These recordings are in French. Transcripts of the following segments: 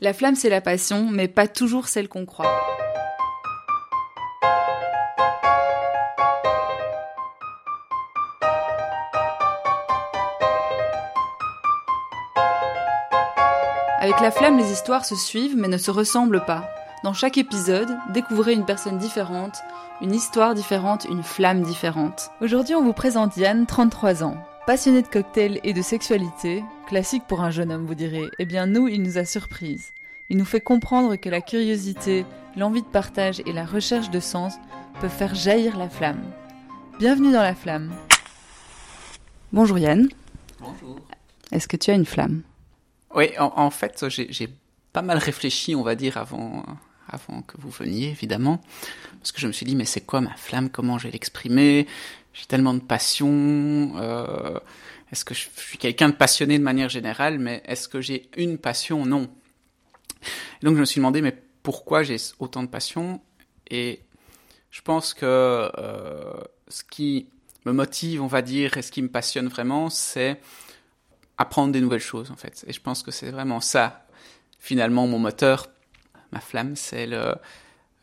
La flamme, c'est la passion, mais pas toujours celle qu'on croit. Avec la flamme, les histoires se suivent mais ne se ressemblent pas. Dans chaque épisode, découvrez une personne différente, une histoire différente, une flamme différente. Aujourd'hui, on vous présente Yann, 33 ans. Passionné de cocktails et de sexualité, classique pour un jeune homme, vous direz. Eh bien, nous, il nous a surprise. Il nous fait comprendre que la curiosité, l'envie de partage et la recherche de sens peuvent faire jaillir la flamme. Bienvenue dans la flamme. Bonjour Yann. Bonjour. Est-ce que tu as une flamme? Oui, en, en fait, j'ai pas mal réfléchi, on va dire, avant, avant que vous veniez, évidemment. Parce que je me suis dit, mais c'est quoi ma flamme? Comment je vais l'exprimer? J'ai tellement de passion. Euh, est-ce que je suis quelqu'un de passionné de manière générale Mais est-ce que j'ai une passion? Non. Donc je me suis demandé, mais pourquoi j'ai autant de passion? Et je pense que euh, ce qui me motive, on va dire, et ce qui me passionne vraiment, c'est apprendre des nouvelles choses, en fait. Et je pense que c'est vraiment ça, finalement, mon moteur, ma flamme, c'est le,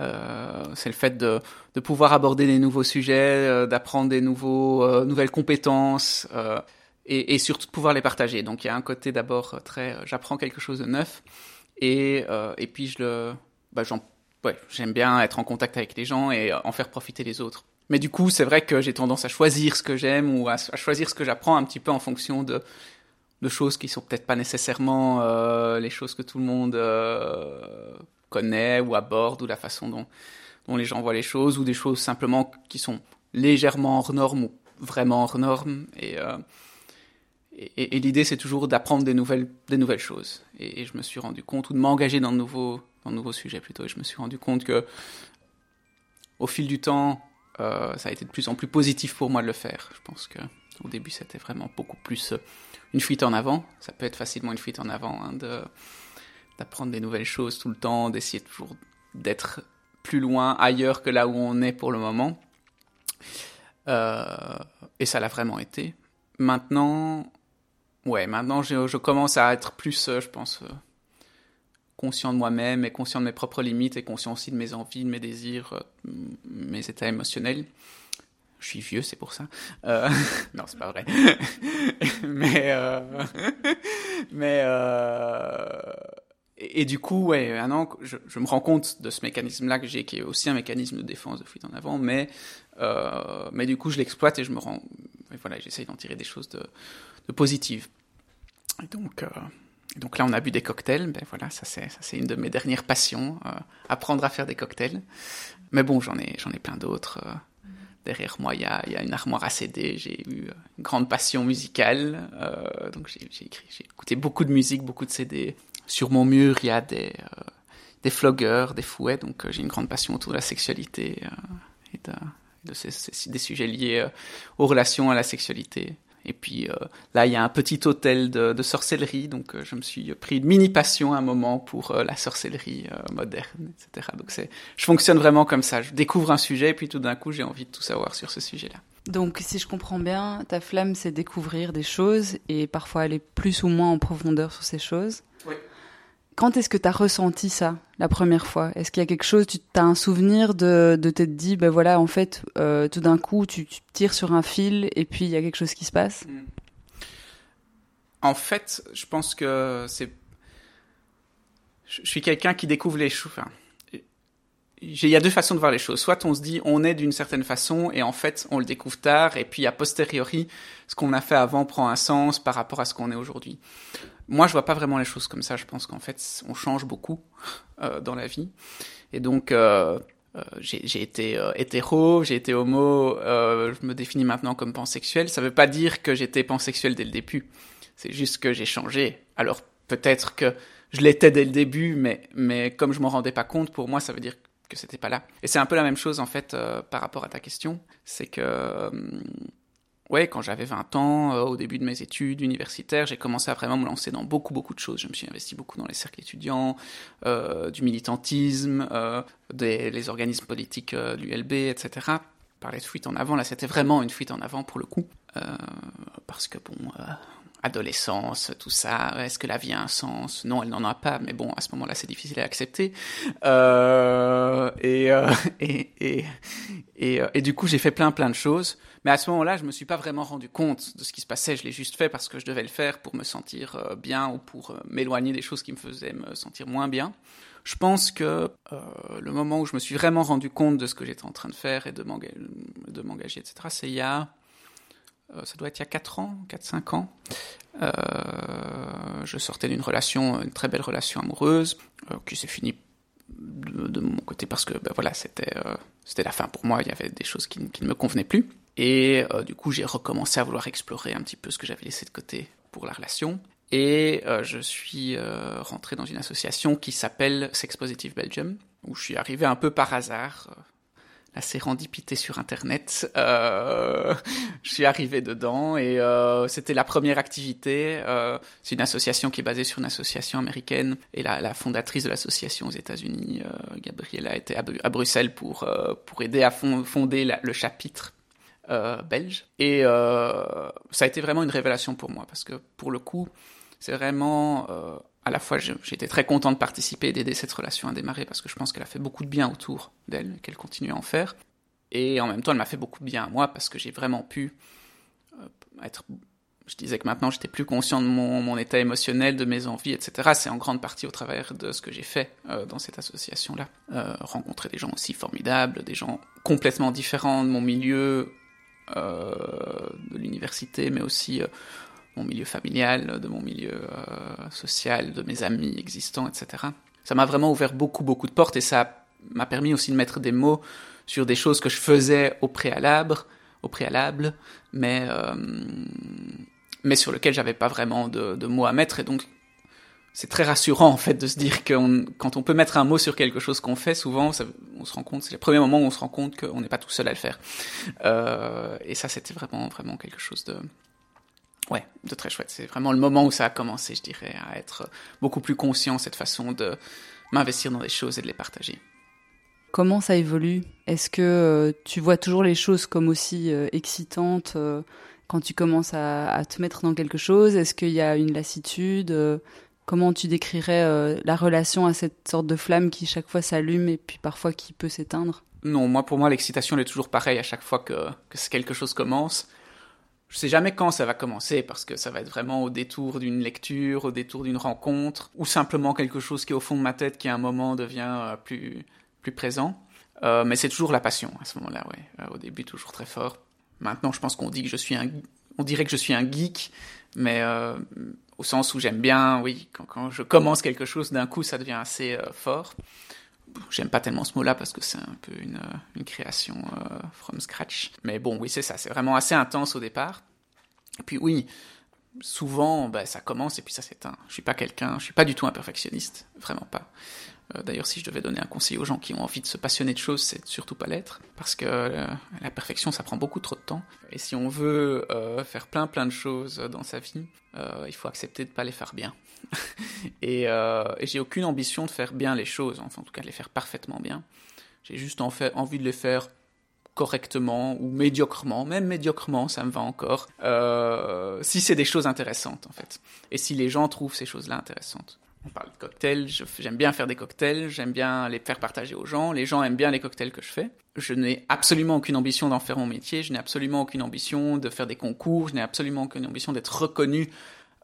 euh, c'est le fait de, de, pouvoir aborder des nouveaux sujets, euh, d'apprendre des nouveaux, euh, nouvelles compétences euh, et, et, surtout pouvoir les partager. Donc il y a un côté d'abord très, j'apprends quelque chose de neuf et, et puis je le, bah, ouais, j'aime bien être en contact avec les gens et en faire profiter les autres. Mais du coup, c'est vrai que j'ai tendance à choisir ce que j'aime ou à, à, choisir ce que j'apprends un petit peu en fonction de, de choses qui sont peut-être pas nécessairement euh, les choses que tout le monde euh, connaît ou aborde ou la façon dont, les gens voient les choses ou des choses simplement qui sont légèrement hors normes ou vraiment hors normes. Et, euh, l'idée c'est toujours d'apprendre des nouvelles des nouvelles choses. Et, je me suis rendu compte ou de m'engager dans de nouveaux dans de nouveaux sujets plutôt. Et je me suis rendu compte que au fil du temps euh, ça a été de plus en plus positif pour moi de le faire. Je pense que au début c'était vraiment beaucoup plus une fuite en avant. Ça peut être facilement une fuite en avant hein, d'apprendre des nouvelles choses tout le temps, d'essayer toujours d'être plus loin, ailleurs que là où on est pour le moment. Euh, et ça l'a vraiment été. Maintenant, ouais, maintenant je, commence à être plus, euh, je pense, euh, conscient de moi-même et conscient de mes propres limites et conscient aussi de mes envies, de mes désirs, euh, mes états émotionnels. Je suis vieux, c'est pour ça. Non, c'est pas vrai. mais mais et, du coup, ouais, maintenant, je, me rends compte de ce mécanisme-là que j'ai, qui est aussi un mécanisme de défense de fuite en avant, mais, euh, mais du coup, je l'exploite et je me rends, voilà, j'essaye d'en tirer des choses de, positives. Donc, euh, donc là, on a bu des cocktails, ben voilà, ça c'est, ça c'est une de mes dernières passions, euh, apprendre à faire des cocktails. Mais bon, j'en ai, j'en ai plein d'autres. derrière moi, il y a, il y a une armoire à CD. J'ai eu une grande passion musicale, donc j'ai, j'ai écrit, j'ai écouté beaucoup de musique, beaucoup de CD sur mon mur, il y a des, euh, des flogueurs, des fouets, donc euh, j'ai une grande passion autour de la sexualité euh, et de, de ces, ces, des sujets liés aux relations à la sexualité. Et puis là, il y a un petit hôtel de, de sorcellerie, donc je me suis pris une mini passion à un moment pour la sorcellerie moderne, etc. Donc c'est, je fonctionne vraiment comme ça. Je découvre un sujet, et puis tout d'un coup, j'ai envie de tout savoir sur ce sujet-là. Donc, si je comprends bien, ta flamme, c'est découvrir des choses et parfois aller plus ou moins en profondeur sur ces choses. Oui. Quand est-ce que tu as ressenti ça la première fois? Est-ce qu'il y a quelque chose, tu as un souvenir de, de t'être dit, ben voilà, en fait, euh, tout d'un coup, tu, tires sur un fil et puis il y a quelque chose qui se passe? Mm. En fait, je pense que c'est. Je suis quelqu'un qui découvre les choses. Enfin, il y a deux façons de voir les choses. Soit on se dit on est d'une certaine façon et en fait on le découvre tard et puis a posteriori ce qu'on a fait avant prend un sens par rapport à ce qu'on est aujourd'hui. Moi je vois pas vraiment les choses comme ça. Je pense qu'en fait on change beaucoup euh, dans la vie et donc euh, euh, j'ai été euh, hétéro, j'ai été homo, euh, je me définis maintenant comme pansexuel. Ça veut pas dire que j'étais pansexuel dès le début. C'est juste que j'ai changé. Alors peut-être que je l'étais dès le début, mais mais comme je m'en rendais pas compte, pour moi ça veut dire que c'était pas là. Et c'est un peu la même chose en fait euh, par rapport à ta question, c'est que ouais, quand j'avais 20 ans, euh, au début de mes études universitaires, j'ai commencé à vraiment me lancer dans beaucoup beaucoup de choses. Je me suis investi beaucoup dans les cercles étudiants, euh, du militantisme, euh, des les organismes politiques de l'ULB, etc. Parler de fuite en avant, là c'était vraiment une fuite en avant pour le coup, parce que bon adolescence, tout ça. Est-ce que la vie a un sens? Non, elle n'en a pas, mais bon, à ce moment-là, c'est difficile à accepter. Euh, et, euh, et, et, et, euh, et, du coup, j'ai fait plein, plein de choses. Mais à ce moment-là, je me suis pas vraiment rendu compte de ce qui se passait. Je l'ai juste fait parce que je devais le faire pour me sentir euh, bien ou pour euh, m'éloigner des choses qui me faisaient me sentir moins bien. Je pense que euh, le moment où je me suis vraiment rendu compte de ce que j'étais en train de faire et de m'engager, etc., c'est il y a ça doit être il y a 4 ans, 4-5 ans. Euh, je sortais d'une relation, une très belle relation amoureuse, euh, qui s'est finie de, mon côté parce que ben voilà, c'était euh, la fin pour moi, il y avait des choses qui, qui ne me convenaient plus. Et euh, du coup, j'ai recommencé à vouloir explorer un petit peu ce que j'avais laissé de côté pour la relation. Et euh, je suis rentré dans une association qui s'appelle Sex Positive Belgium, où je suis arrivé un peu par hasard la sérendipité sur Internet. Euh, je suis arrivé dedans et euh, c'était la première activité. Euh, c'est une association qui est basée sur une association américaine et la, fondatrice de l'association aux États-Unis, Gabriella, était à, à, Bruxelles pour pour aider à fond, fonder le chapitre belge. Et ça a été vraiment une révélation pour moi parce que pour le coup, c'est vraiment à la fois j'étais très content de participer et d'aider cette relation à démarrer parce que je pense qu'elle a fait beaucoup de bien autour d'elle, qu'elle continue à en faire. Et en même temps, elle m'a fait beaucoup de bien à moi parce que j'ai vraiment pu euh, être. Je disais que maintenant j'étais plus conscient de mon, état émotionnel, de mes envies, etc. C'est en grande partie au travers de ce que j'ai fait euh, dans cette association-là. Euh, rencontrer des gens aussi formidables, des gens complètement différents de mon milieu, de l'université, mais aussi mon milieu familial, de mon milieu euh, social, de mes amis existants, etc. Ça m'a vraiment ouvert beaucoup, beaucoup de portes et ça m'a permis aussi de mettre des mots sur des choses que je faisais au préalable, au préalable, mais euh, mais sur lesquelles j'avais pas vraiment de, mots à mettre et donc c'est très rassurant en fait de se dire que quand on peut mettre un mot sur quelque chose qu'on fait, souvent on se rend compte, c'est le premier moment où on se rend compte qu'on n'est pas tout seul à le faire. Euh, et ça c'était vraiment vraiment quelque chose de ouais, de très chouette. C'est vraiment le moment où ça a commencé, je dirais, à être beaucoup plus conscient, cette façon de m'investir dans des choses et de les partager. Comment ça évolue? Est-ce que euh, tu vois toujours les choses comme aussi euh, excitantes euh, quand tu commences à, à, te mettre dans quelque chose? Est-ce qu'il y a une lassitude? Comment tu décrirais la relation à cette sorte de flamme qui chaque fois s'allume et puis parfois qui peut s'éteindre? Non, moi pour moi l'excitation elle est toujours pareille à chaque fois que, que quelque chose commence je sais jamais quand ça va commencer parce que ça va être vraiment au détour d'une lecture, au détour d'une rencontre, ou simplement quelque chose qui est au fond de ma tête qui à un moment devient euh, plus plus présent. Euh, mais c'est toujours la passion à ce moment-là, ouais. Euh, au début toujours très fort. Maintenant, je pense qu'on dit que je suis un, on dirait que je suis un geek, mais euh, au sens où j'aime bien, oui, quand, quand, je commence quelque chose, d'un coup, ça devient assez euh, fort j'aime pas tellement ce mot-là parce que c'est un peu une, création euh, from scratch. Mais bon, oui, c'est ça, c'est vraiment assez intense au départ. Et puis oui, souvent, bah, ça commence et puis ça s'éteint. Je suis pas quelqu'un, je suis pas du tout un perfectionniste, vraiment pas. Euh, D'ailleurs, si je devais donner un conseil aux gens qui ont envie de se passionner de choses, c'est surtout pas l'être, parce que euh, la perfection, ça prend beaucoup trop de temps. Et si on veut faire plein plein de choses dans sa vie, il faut accepter de pas les faire bien. et, euh, et j'ai aucune ambition de faire bien les choses, enfin en tout cas de les faire parfaitement bien. J'ai juste envie de les faire correctement ou médiocrement, même médiocrement, ça me va encore, euh, si c'est des choses intéressantes en fait. Et si les gens trouvent ces choses-là intéressantes. On parle de cocktails, j'aime bien faire des cocktails, j'aime bien les faire partager aux gens, les gens aiment bien les cocktails que je fais. Je n'ai absolument aucune ambition d'en faire mon métier, je n'ai absolument aucune ambition de faire des concours, je n'ai absolument aucune ambition d'être reconnu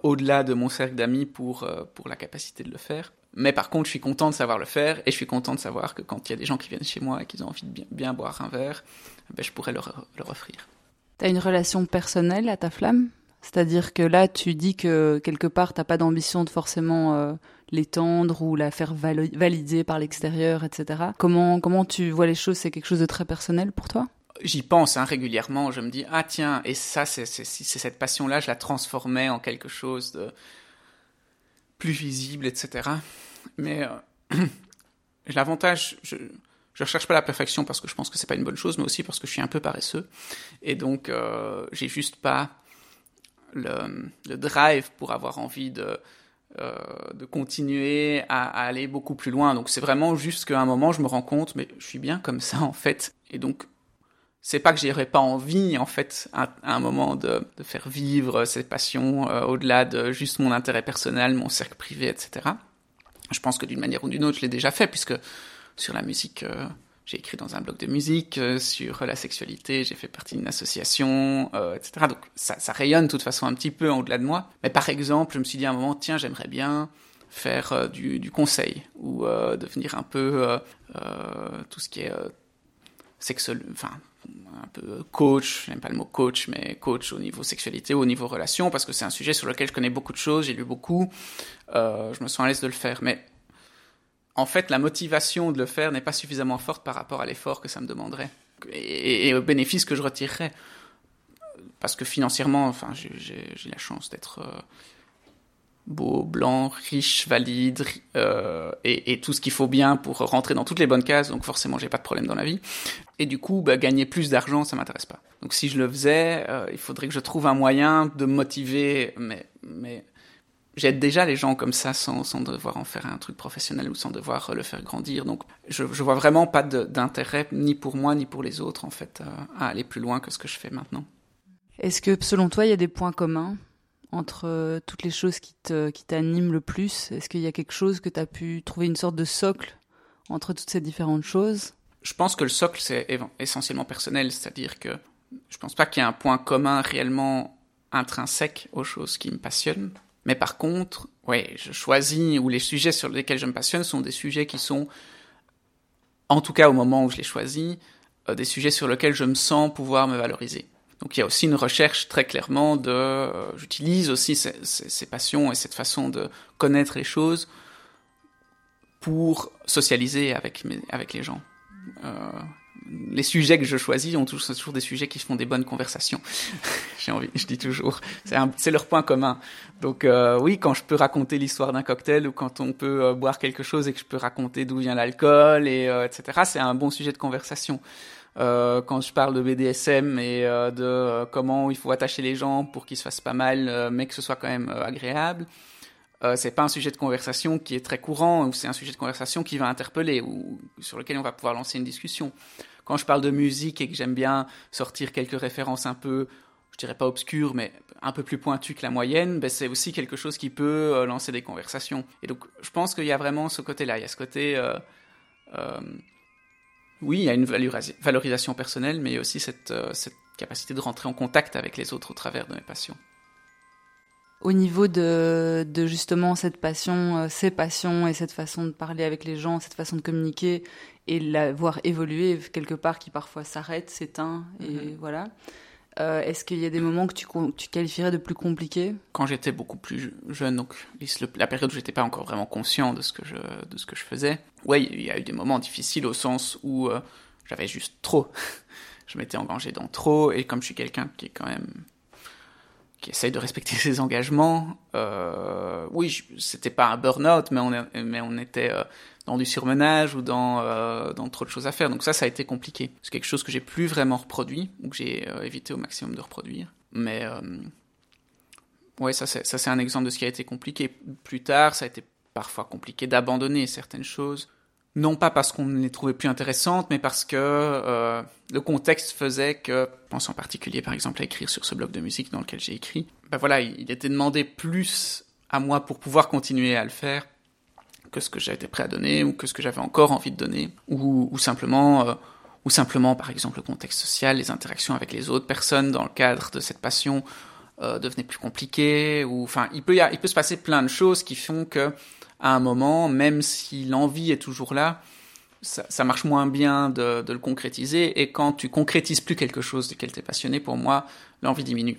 au-delà de mon cercle d'amis pour, euh, pour la capacité de le faire. Mais par contre, je suis content de savoir le faire et je suis content de savoir que quand il y a des gens qui viennent chez moi et qu'ils ont envie de bien, boire un verre, ben, je pourrais leur, leur offrir. Tu as une relation personnelle à ta flamme? C'est-à-dire que là, tu dis que quelque part, tu n'as pas d'ambition de forcément euh, l'étendre ou la faire valider par l'extérieur, etc. Comment, comment tu vois les choses? C'est quelque chose de très personnel pour toi? J'y pense hein, régulièrement, je me dis, ah tiens, et ça, c'est cette passion-là, je la transformais en quelque chose de plus visible, etc. Mais euh, l'avantage, je je recherche pas la perfection parce que je pense que c'est pas une bonne chose, mais aussi parce que je suis un peu paresseux et donc euh, j'ai juste pas le, le, drive pour avoir envie de euh, de continuer à, à, aller beaucoup plus loin. Donc c'est vraiment juste qu'à un moment je me rends compte, mais je suis bien comme ça en fait, et donc c'est pas que j'aurais pas envie en fait à, un moment de, de, faire vivre ces passions euh, au-delà de juste mon intérêt personnel, mon cercle privé, etc. Je pense que d'une manière ou d'une autre, je l'ai déjà fait puisque sur la musique, euh, j'ai écrit dans un blog de musique, euh, sur la sexualité, j'ai fait partie d'une association, etc. Donc ça, ça, rayonne de toute façon un petit peu au-delà de moi. Mais par exemple, je me suis dit à un moment, tiens, j'aimerais bien faire du, du, conseil ou devenir un peu tout ce qui est sexuel, enfin un peu coach, j'aime pas le mot coach, mais coach au niveau sexualité, au niveau relation, parce que c'est un sujet sur lequel je connais beaucoup de choses, j'ai lu beaucoup, euh, je me sens à l'aise de le faire. Mais en fait, la motivation de le faire n'est pas suffisamment forte par rapport à l'effort que ça me demanderait et, et, au bénéfice que je retirerais. Parce que financièrement, enfin, j'ai la chance d'être euh, beau, blanc, riche, valide, euh, et, tout ce qu'il faut bien pour rentrer dans toutes les bonnes cases, donc forcément j'ai pas de problème dans la vie. Et du coup, bah, gagner plus d'argent, ça m'intéresse pas. Donc si je le faisais, euh, il faudrait que je trouve un moyen de motiver, mais, j'aide déjà les gens comme ça sans, devoir en faire un truc professionnel ou sans devoir le faire grandir. Donc je, vois vraiment pas d'intérêt, ni pour moi, ni pour les autres, en fait, à aller plus loin que ce que je fais maintenant. Est-ce que selon toi, il y a des points communs? Entre euh, toutes les choses qui te qui t'animent le plus Est-ce qu'il y a quelque chose que tu as pu trouver une sorte de socle entre toutes ces différentes choses? Je pense que le socle c'est essentiellement personnel, c'est-à-dire que je pense pas qu'il y ait un point commun réellement intrinsèque aux choses qui me passionnent. Mais par contre, ouais, je choisis ou les sujets sur lesquels je me passionne sont des sujets qui sont, en tout cas au moment où je les choisis, euh, des sujets sur lesquels je me sens pouvoir me valoriser. Donc il y a aussi une recherche très clairement de... Euh, j'utilise aussi ces, ces, passions et cette façon de connaître les choses pour socialiser avec, mes, avec les gens. Euh, les sujets que je choisis ont toujours, toujours des sujets qui font des bonnes conversations. J'ai envie, je dis toujours, c'est leur point commun. Donc euh, oui, quand je peux raconter l'histoire d'un cocktail ou quand on peut euh, boire quelque chose et que je peux raconter d'où vient l'alcool et euh, etc. C'est un bon sujet de conversation. Euh, quand je parle de BDSM et euh, de euh, comment il faut attacher les gens pour qu'ils se fassent pas mal, mais que ce soit quand même agréable, c'est pas un sujet de conversation qui est très courant, ou c'est un sujet de conversation qui va interpeller ou sur lequel on va pouvoir lancer une discussion. Quand je parle de musique et que j'aime bien sortir quelques références un peu, je dirais pas obscures, mais un peu plus pointues que la moyenne, ben c'est aussi quelque chose qui peut lancer des conversations. Et donc, je pense qu'il y a vraiment ce côté-là. Il y a ce côté oui, il y a une valorisation personnelle, mais il y a aussi cette, euh, cette capacité de rentrer en contact avec les autres au travers de mes passions. Au niveau de, de justement cette passion, euh, ces passions et cette façon de parler avec les gens, cette façon de communiquer et la voir évoluer quelque part qui parfois s'arrête, s'éteint et mm-hmm. voilà. Euh, est-ce qu'il y a des moments que tu, qualifierais de plus compliqués? Quand j'étais beaucoup plus jeune, donc la période où j'étais pas encore vraiment conscient de ce que je, faisais, oui, il y a eu des moments difficiles au sens où euh, j'avais juste trop. je m'étais engagé dans trop, et comme je suis quelqu'un qui est quand même qui essaye de respecter ses engagements, euh, oui, c'était pas un burn-out, mais on, mais on était euh, dans du surmenage ou dans, euh, dans trop de choses à faire. Donc ça, ça a été compliqué. C'est quelque chose que j'ai plus vraiment reproduit, ou que j'ai euh, évité au maximum de reproduire. Mais ouais, ça c'est un exemple de ce qui a été compliqué. Plus tard, ça a été parfois compliqué d'abandonner certaines choses. Non pas parce qu'on les trouvait plus intéressantes, mais parce que euh, le contexte faisait que, je pense en particulier par exemple à écrire sur ce blog de musique dans lequel j'ai écrit, ben voilà, il était demandé plus à moi pour pouvoir continuer à le faire que ce que j'étais prêt à donner ou que ce que j'avais encore envie de donner. Ou, ou simplement euh, ou simplement par exemple le contexte social, les interactions avec les autres personnes dans le cadre de cette passion euh, devenaient plus compliquées ou enfin il peut y a, il peut se passer plein de choses qui font que à un moment même si l'envie est toujours là ça, marche moins bien de, le concrétiser et quand tu concrétises plus quelque chose de quel tu es passionné pour moi l'envie diminue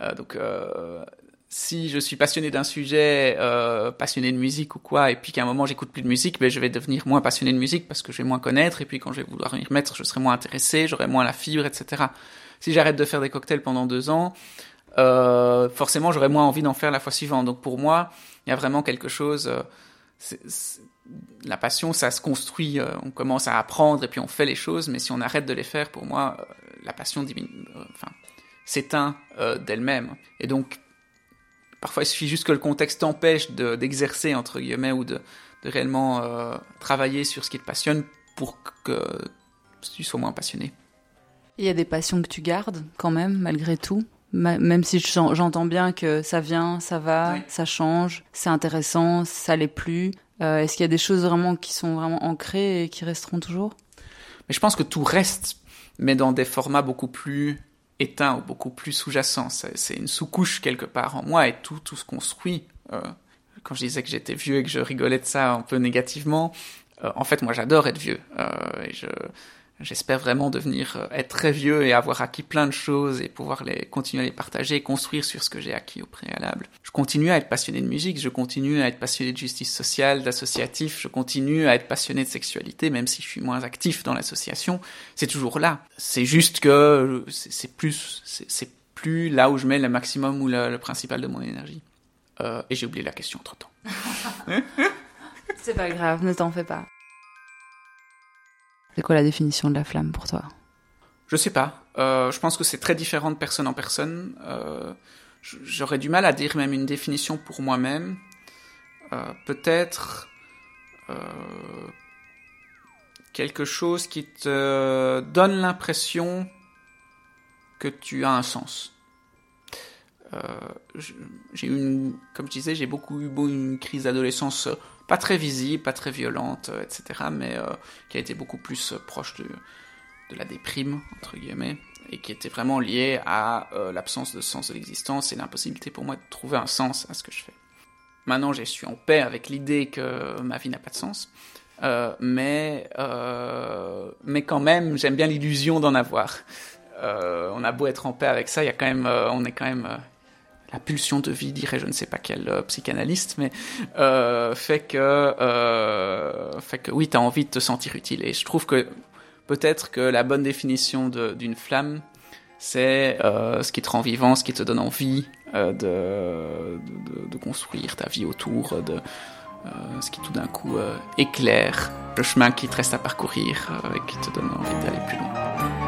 euh, donc euh, si je suis passionné d'un sujet, euh, passionné de musique ou quoi, et puis qu'à un moment j'écoute plus de musique, ben je vais devenir moins passionné de musique parce que je vais moins connaître, et puis quand je vais vouloir y remettre, je serai moins intéressé, j'aurai moins la fibre, etc. Si j'arrête de faire des cocktails pendant deux ans, euh, forcément j'aurai moins envie d'en faire la fois suivante. Donc pour moi, il y a vraiment quelque chose. Euh, la passion, ça se construit. Euh, on commence à apprendre et puis on fait les choses, mais si on arrête de les faire, pour moi, la passion diminue, enfin, s'éteint d'elle-même. Et donc Parfois, il suffit juste que le contexte t'empêche d'exercer, entre guillemets, ou de, de réellement travailler sur ce qui te passionne pour que tu sois moins passionné. Il y a des passions que tu gardes quand même, malgré tout même si j'entends bien que ça vient, ça va, ça change, c'est intéressant, ça l'est plus. Euh, est-ce qu'il y a des choses vraiment qui sont vraiment ancrées et qui resteront toujours? Mais je pense que tout reste, mais dans des formats beaucoup plus éteints ou beaucoup plus sous-jacents. C'est une sous-couche quelque part en moi et tout, tout se construit. Euh, quand je disais que j'étais vieux et que je rigolais de ça un peu négativement, euh, en fait, moi j'adore être vieux. et je, J'espère vraiment devenir euh, être très vieux et avoir acquis plein de choses et pouvoir les continuer à les partager et construire sur ce que j'ai acquis au préalable. Je continue à être passionné de musique, je continue à être passionné de justice sociale, d'associatif, je continue à être passionné de sexualité, même si je suis moins actif dans l'association. C'est toujours là. C'est juste que c'est plus, c'est plus là où je mets le maximum ou le, principal de mon énergie. Euh, et j'ai oublié la question entre temps. c'est pas grave, ne t'en fais pas. C'est quoi la définition de la flamme pour toi? Je sais pas. Euh, je pense que c'est très différent de personne en personne. Euh, J'aurais du mal à dire même une définition pour moi-même. Euh, Peut-être quelque chose qui te donne l'impression que tu as un sens. J'ai eu une, comme je disais, j'ai beaucoup eu une crise d'adolescence pas très visible, pas très violente, euh, etc., mais euh, qui a été beaucoup plus euh, proche de, de la déprime, entre guillemets, et qui était vraiment liée à l'absence de sens de l'existence et l'impossibilité pour moi de trouver un sens à ce que je fais. Maintenant, je suis en paix avec l'idée que ma vie n'a pas de sens, mais, mais quand même, j'aime bien l'illusion d'en avoir. on a beau être en paix avec ça, y a quand même, on est quand même la pulsion de vie, dirait je ne sais pas quel euh, psychanalyste, mais euh, fait que euh, fait que oui, tu as envie de te sentir utile. Et je trouve que peut-être que la bonne définition d'une flamme, c'est ce qui te rend vivant, ce qui te donne envie de, de, construire ta vie autour, de ce qui tout d'un coup éclaire le chemin qui te reste à parcourir et qui te donne envie d'aller plus loin.